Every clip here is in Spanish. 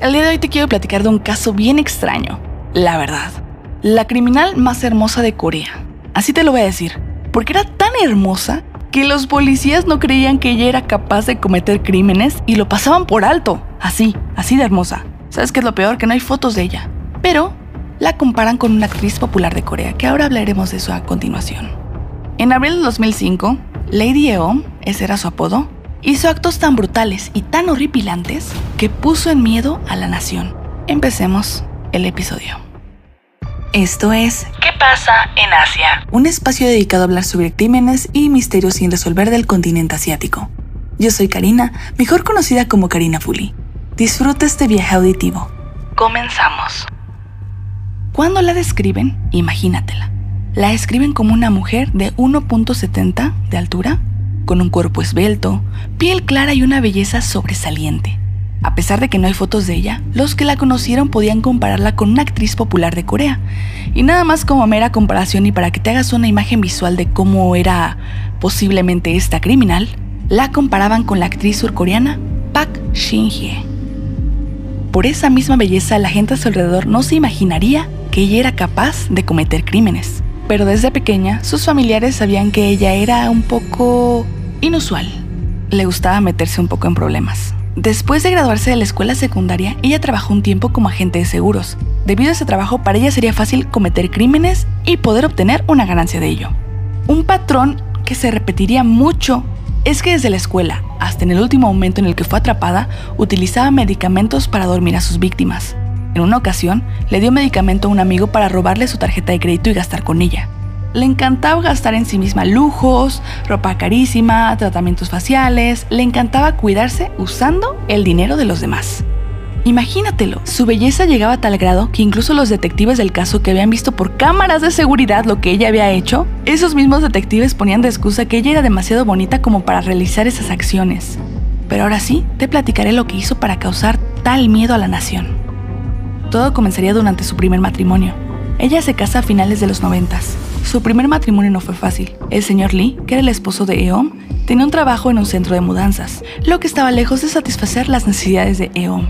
El día de hoy te quiero platicar de un caso bien extraño, la verdad. La criminal más hermosa de Corea. Así te lo voy a decir, porque era tan hermosa que los policías no creían que ella era capaz de cometer crímenes y lo pasaban por alto. Así, así de hermosa. ¿Sabes qué es lo peor? Que no hay fotos de ella. Pero la comparan con una actriz popular de Corea, que ahora hablaremos de eso a continuación. En abril de 2005, Lady Eom, ese era su apodo, hizo actos tan brutales y tan horripilantes que puso en miedo a la nación. Empecemos el episodio. Esto es ¿Qué pasa en Asia? Un espacio dedicado a hablar sobre crímenes y misterios sin resolver del continente asiático. Yo soy Karina, mejor conocida como Karina Fully. Disfruta este viaje auditivo. Comenzamos. Cuando la describen, imagínatela. La describen como una mujer de 1.70 de altura, con un cuerpo esbelto, piel clara y una belleza sobresaliente. A pesar de que no hay fotos de ella, los que la conocieron podían compararla con una actriz popular de Corea. Y nada más como mera comparación y para que te hagas una imagen visual de cómo era posiblemente esta criminal, la comparaban con la actriz surcoreana Park Shin-hye. Por esa misma belleza, la gente a su alrededor no se imaginaría que ella era capaz de cometer crímenes. Pero desde pequeña, sus familiares sabían que ella era un poco inusual. Le gustaba meterse un poco en problemas. Después de graduarse de la escuela secundaria, ella trabajó un tiempo como agente de seguros. Debido a ese trabajo, para ella sería fácil cometer crímenes y poder obtener una ganancia de ello. Un patrón que se repetiría mucho es que desde la escuela hasta en el último momento en el que fue atrapada, utilizaba medicamentos para dormir a sus víctimas. En una ocasión, le dio medicamento a un amigo para robarle su tarjeta de crédito y gastar con ella. Le encantaba gastar en sí misma lujos, ropa carísima, tratamientos faciales, le encantaba cuidarse usando el dinero de los demás. Imagínatelo, su belleza llegaba a tal grado que incluso los detectives del caso que habían visto por cámaras de seguridad lo que ella había hecho, esos mismos detectives ponían de excusa que ella era demasiado bonita como para realizar esas acciones. Pero ahora sí, te platicaré lo que hizo para causar tal miedo a la nación. Todo comenzaría durante su primer matrimonio. Ella se casa a finales de los noventas. Su primer matrimonio no fue fácil. El señor Lee, que era el esposo de Eom, tenía un trabajo en un centro de mudanzas, lo que estaba lejos de satisfacer las necesidades de Eom.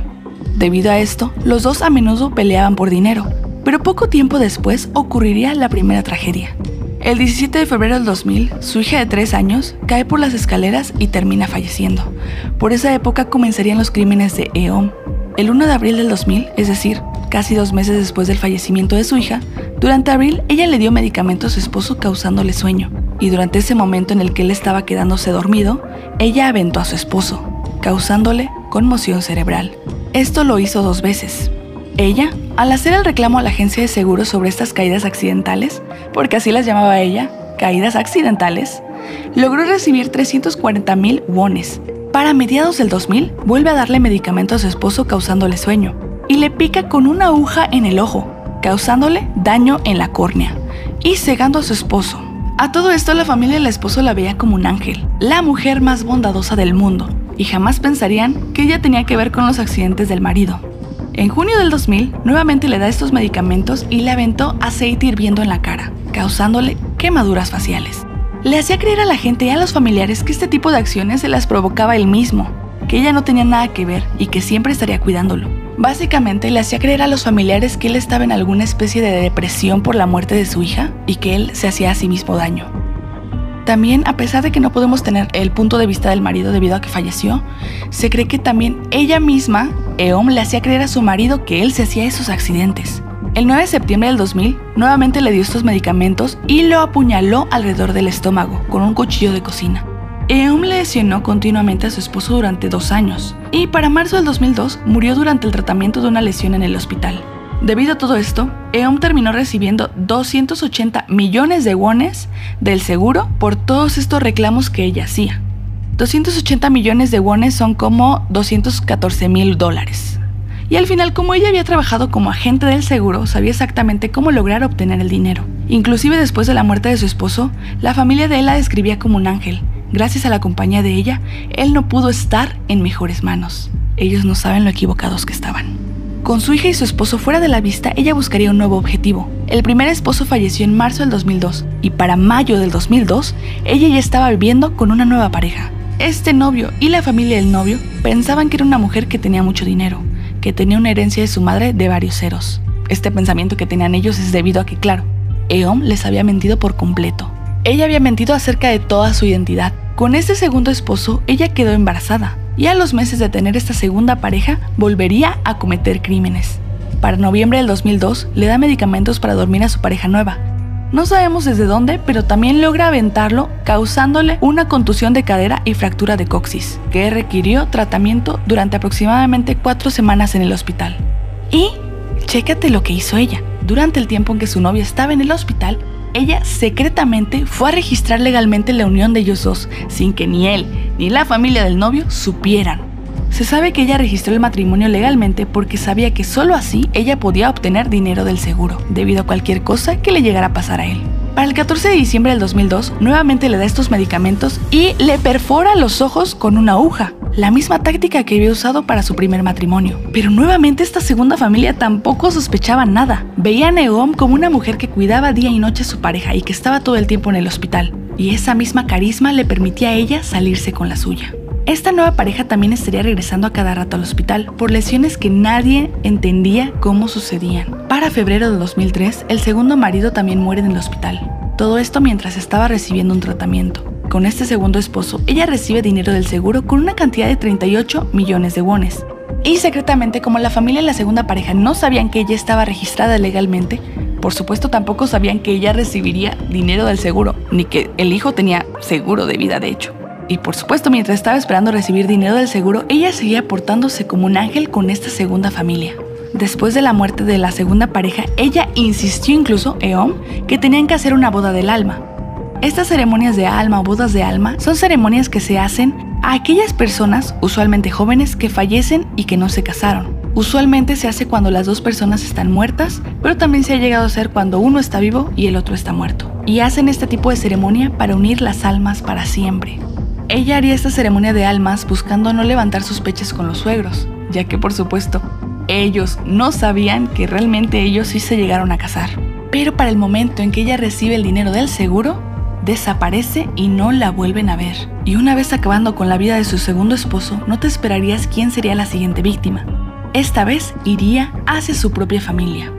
Debido a esto, los dos a menudo peleaban por dinero, pero poco tiempo después ocurriría la primera tragedia. El 17 de febrero del 2000, su hija de 3 años cae por las escaleras y termina falleciendo. Por esa época comenzarían los crímenes de Eom. El 1 de abril del 2000, es decir, casi dos meses después del fallecimiento de su hija, durante abril ella le dio medicamento a su esposo causándole sueño. Y durante ese momento en el que él estaba quedándose dormido, ella aventó a su esposo, causándole conmoción cerebral. Esto lo hizo dos veces. Ella, al hacer el reclamo a la agencia de seguros sobre estas caídas accidentales, porque así las llamaba ella, caídas accidentales, logró recibir 340 mil wones. Para mediados del 2000, vuelve a darle medicamento a su esposo causándole sueño y le pica con una aguja en el ojo, causándole daño en la córnea y cegando a su esposo. A todo esto la familia del esposo la veía como un ángel, la mujer más bondadosa del mundo, y jamás pensarían que ella tenía que ver con los accidentes del marido. En junio del 2000, nuevamente le da estos medicamentos y le aventó aceite hirviendo en la cara, causándole quemaduras faciales. Le hacía creer a la gente y a los familiares que este tipo de acciones se las provocaba él mismo, que ella no tenía nada que ver y que siempre estaría cuidándolo. Básicamente le hacía creer a los familiares que él estaba en alguna especie de depresión por la muerte de su hija y que él se hacía a sí mismo daño. También, a pesar de que no podemos tener el punto de vista del marido debido a que falleció, se cree que también ella misma, Eom, le hacía creer a su marido que él se hacía esos accidentes. El 9 de septiembre del 2000, nuevamente le dio estos medicamentos y lo apuñaló alrededor del estómago con un cuchillo de cocina. Eom lesionó continuamente a su esposo durante dos años y para marzo del 2002 murió durante el tratamiento de una lesión en el hospital. Debido a todo esto, EOM terminó recibiendo 280 millones de wones del seguro por todos estos reclamos que ella hacía. 280 millones de wones son como 214 mil dólares. Y al final, como ella había trabajado como agente del seguro, sabía exactamente cómo lograr obtener el dinero. Inclusive después de la muerte de su esposo, la familia de él la describía como un ángel. Gracias a la compañía de ella, él no pudo estar en mejores manos. Ellos no saben lo equivocados que estaban. Con su hija y su esposo fuera de la vista, ella buscaría un nuevo objetivo. El primer esposo falleció en marzo del 2002 y para mayo del 2002, ella ya estaba viviendo con una nueva pareja. Este novio y la familia del novio pensaban que era una mujer que tenía mucho dinero, que tenía una herencia de su madre de varios ceros. Este pensamiento que tenían ellos es debido a que, claro, Eom les había mentido por completo. Ella había mentido acerca de toda su identidad. Con este segundo esposo, ella quedó embarazada y a los meses de tener esta segunda pareja volvería a cometer crímenes. Para noviembre del 2002 le da medicamentos para dormir a su pareja nueva. No sabemos desde dónde, pero también logra aventarlo causándole una contusión de cadera y fractura de coxis, que requirió tratamiento durante aproximadamente cuatro semanas en el hospital. Y chécate lo que hizo ella. Durante el tiempo en que su novia estaba en el hospital, ella secretamente fue a registrar legalmente la unión de ellos dos, sin que ni él ni la familia del novio supieran. Se sabe que ella registró el matrimonio legalmente porque sabía que solo así ella podía obtener dinero del seguro, debido a cualquier cosa que le llegara a pasar a él. Para el 14 de diciembre del 2002, nuevamente le da estos medicamentos y le perfora los ojos con una aguja, la misma táctica que había usado para su primer matrimonio. Pero nuevamente esta segunda familia tampoco sospechaba nada. Veía a Neom como una mujer que cuidaba día y noche a su pareja y que estaba todo el tiempo en el hospital. Y esa misma carisma le permitía a ella salirse con la suya. Esta nueva pareja también estaría regresando a cada rato al hospital por lesiones que nadie entendía cómo sucedían. Para febrero de 2003, el segundo marido también muere en el hospital. Todo esto mientras estaba recibiendo un tratamiento. Con este segundo esposo, ella recibe dinero del seguro con una cantidad de 38 millones de wones. Y secretamente, como la familia y la segunda pareja no sabían que ella estaba registrada legalmente, por supuesto tampoco sabían que ella recibiría dinero del seguro, ni que el hijo tenía seguro de vida de hecho. Y por supuesto, mientras estaba esperando recibir dinero del seguro, ella seguía portándose como un ángel con esta segunda familia. Después de la muerte de la segunda pareja, ella insistió incluso, Eom, que tenían que hacer una boda del alma. Estas ceremonias de alma o bodas de alma son ceremonias que se hacen a aquellas personas, usualmente jóvenes, que fallecen y que no se casaron. Usualmente se hace cuando las dos personas están muertas, pero también se ha llegado a hacer cuando uno está vivo y el otro está muerto. Y hacen este tipo de ceremonia para unir las almas para siempre. Ella haría esta ceremonia de almas buscando no levantar sospechas con los suegros, ya que por supuesto, ellos no sabían que realmente ellos sí se llegaron a casar. Pero para el momento en que ella recibe el dinero del seguro, desaparece y no la vuelven a ver. Y una vez acabando con la vida de su segundo esposo, no te esperarías quién sería la siguiente víctima. Esta vez iría hacia su propia familia.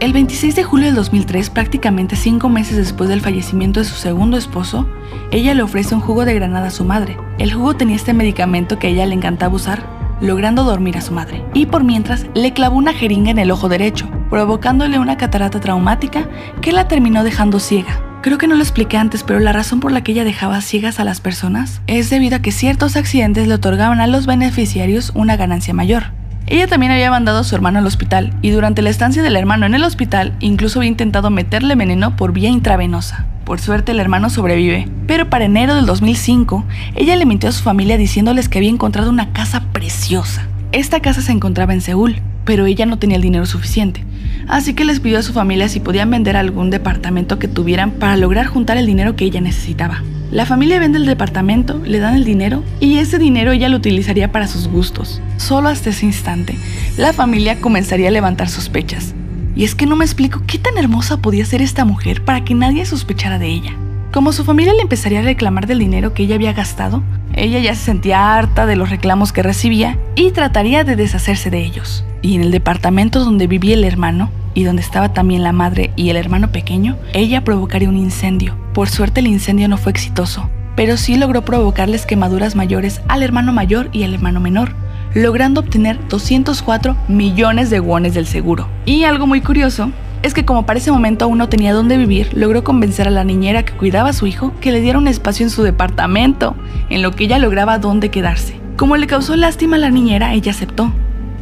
El 26 de julio del 2003, prácticamente cinco meses después del fallecimiento de su segundo esposo, ella le ofrece un jugo de granada a su madre. El jugo tenía este medicamento que a ella le encantaba usar, logrando dormir a su madre. Y por mientras, le clavó una jeringa en el ojo derecho, provocándole una catarata traumática que la terminó dejando ciega. Creo que no lo expliqué antes, pero la razón por la que ella dejaba ciegas a las personas es debido a que ciertos accidentes le otorgaban a los beneficiarios una ganancia mayor. Ella también había mandado a su hermano al hospital y durante la estancia del hermano en el hospital incluso había intentado meterle veneno por vía intravenosa. Por suerte el hermano sobrevive, pero para enero del 2005 ella le mintió a su familia diciéndoles que había encontrado una casa preciosa. Esta casa se encontraba en Seúl, pero ella no tenía el dinero suficiente, así que les pidió a su familia si podían vender algún departamento que tuvieran para lograr juntar el dinero que ella necesitaba. La familia vende el departamento, le dan el dinero y ese dinero ella lo utilizaría para sus gustos. Solo hasta ese instante, la familia comenzaría a levantar sospechas. Y es que no me explico qué tan hermosa podía ser esta mujer para que nadie sospechara de ella. Como su familia le empezaría a reclamar del dinero que ella había gastado, ella ya se sentía harta de los reclamos que recibía y trataría de deshacerse de ellos. Y en el departamento donde vivía el hermano, y donde estaba también la madre y el hermano pequeño, ella provocaría un incendio. Por suerte el incendio no fue exitoso, pero sí logró provocarles quemaduras mayores al hermano mayor y al hermano menor, logrando obtener 204 millones de wones del seguro. Y algo muy curioso es que como para ese momento aún no tenía dónde vivir, logró convencer a la niñera que cuidaba a su hijo que le diera un espacio en su departamento, en lo que ella lograba dónde quedarse. Como le causó lástima a la niñera, ella aceptó,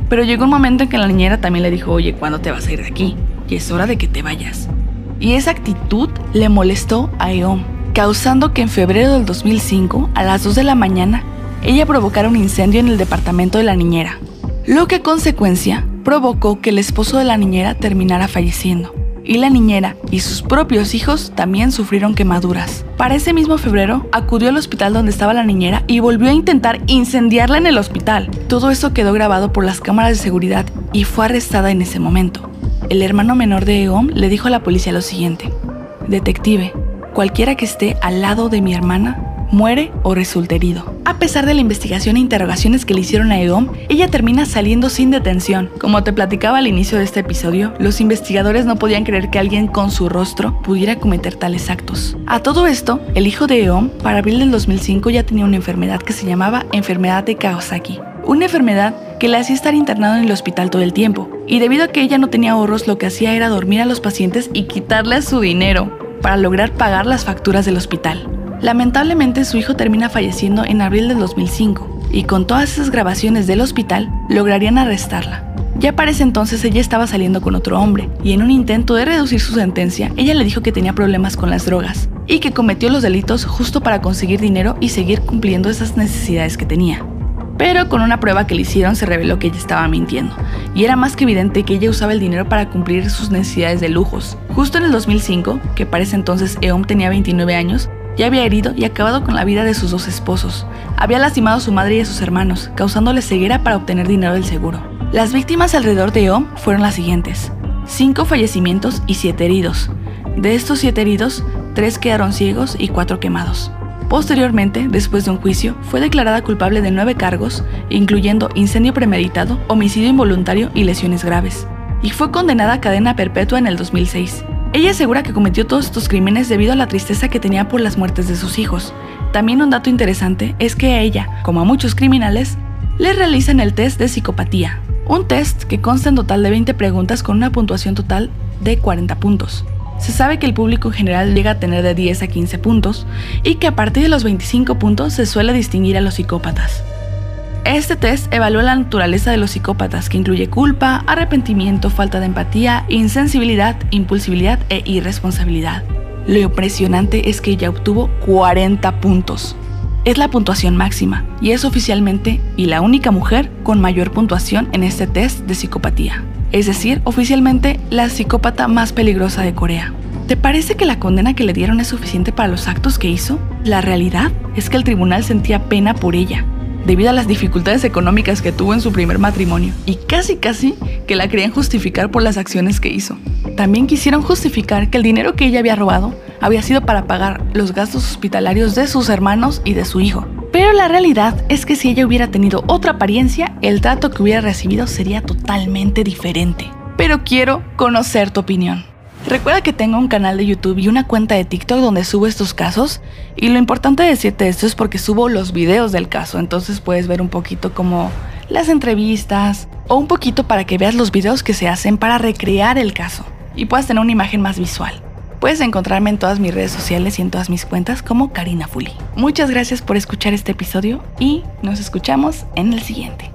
pero llegó un momento en que la niñera también le dijo, oye, ¿cuándo te vas a ir de aquí? Y es hora de que te vayas. Y esa actitud le molestó a Eom, causando que en febrero del 2005, a las 2 de la mañana, ella provocara un incendio en el departamento de la niñera, lo que a consecuencia provocó que el esposo de la niñera terminara falleciendo y la niñera y sus propios hijos también sufrieron quemaduras. Para ese mismo febrero, acudió al hospital donde estaba la niñera y volvió a intentar incendiarla en el hospital. Todo eso quedó grabado por las cámaras de seguridad y fue arrestada en ese momento. El hermano menor de Eom le dijo a la policía lo siguiente, Detective, cualquiera que esté al lado de mi hermana muere o resulta herido. A pesar de la investigación e interrogaciones que le hicieron a Eom, ella termina saliendo sin detención. Como te platicaba al inicio de este episodio, los investigadores no podían creer que alguien con su rostro pudiera cometer tales actos. A todo esto, el hijo de Eom, para abril del 2005 ya tenía una enfermedad que se llamaba enfermedad de Kawasaki. Una enfermedad que le hacía estar internado en el hospital todo el tiempo. Y debido a que ella no tenía ahorros, lo que hacía era dormir a los pacientes y quitarles su dinero para lograr pagar las facturas del hospital. Lamentablemente su hijo termina falleciendo en abril del 2005 y con todas esas grabaciones del hospital lograrían arrestarla. Ya para ese entonces ella estaba saliendo con otro hombre y en un intento de reducir su sentencia, ella le dijo que tenía problemas con las drogas y que cometió los delitos justo para conseguir dinero y seguir cumpliendo esas necesidades que tenía. Pero con una prueba que le hicieron se reveló que ella estaba mintiendo, y era más que evidente que ella usaba el dinero para cumplir sus necesidades de lujos. Justo en el 2005, que para ese entonces Eom tenía 29 años, ya había herido y acabado con la vida de sus dos esposos. Había lastimado a su madre y a sus hermanos, causándole ceguera para obtener dinero del seguro. Las víctimas alrededor de Eom fueron las siguientes. Cinco fallecimientos y siete heridos. De estos siete heridos, tres quedaron ciegos y cuatro quemados. Posteriormente, después de un juicio, fue declarada culpable de nueve cargos, incluyendo incendio premeditado, homicidio involuntario y lesiones graves, y fue condenada a cadena perpetua en el 2006. Ella asegura que cometió todos estos crímenes debido a la tristeza que tenía por las muertes de sus hijos. También un dato interesante es que a ella, como a muchos criminales, le realizan el test de psicopatía, un test que consta en total de 20 preguntas con una puntuación total de 40 puntos. Se sabe que el público en general llega a tener de 10 a 15 puntos y que a partir de los 25 puntos se suele distinguir a los psicópatas. Este test evalúa la naturaleza de los psicópatas, que incluye culpa, arrepentimiento, falta de empatía, insensibilidad, impulsividad e irresponsabilidad. Lo impresionante es que ella obtuvo 40 puntos. Es la puntuación máxima y es oficialmente y la única mujer con mayor puntuación en este test de psicopatía. Es decir, oficialmente la psicópata más peligrosa de Corea. ¿Te parece que la condena que le dieron es suficiente para los actos que hizo? La realidad es que el tribunal sentía pena por ella debido a las dificultades económicas que tuvo en su primer matrimonio y casi casi que la querían justificar por las acciones que hizo. También quisieron justificar que el dinero que ella había robado había sido para pagar los gastos hospitalarios de sus hermanos y de su hijo. Pero la realidad es que si ella hubiera tenido otra apariencia, el trato que hubiera recibido sería totalmente diferente. Pero quiero conocer tu opinión. Recuerda que tengo un canal de YouTube y una cuenta de TikTok donde subo estos casos y lo importante de decirte esto es porque subo los videos del caso, entonces puedes ver un poquito como las entrevistas o un poquito para que veas los videos que se hacen para recrear el caso y puedas tener una imagen más visual. Puedes encontrarme en todas mis redes sociales y en todas mis cuentas como Karina Fuli. Muchas gracias por escuchar este episodio y nos escuchamos en el siguiente.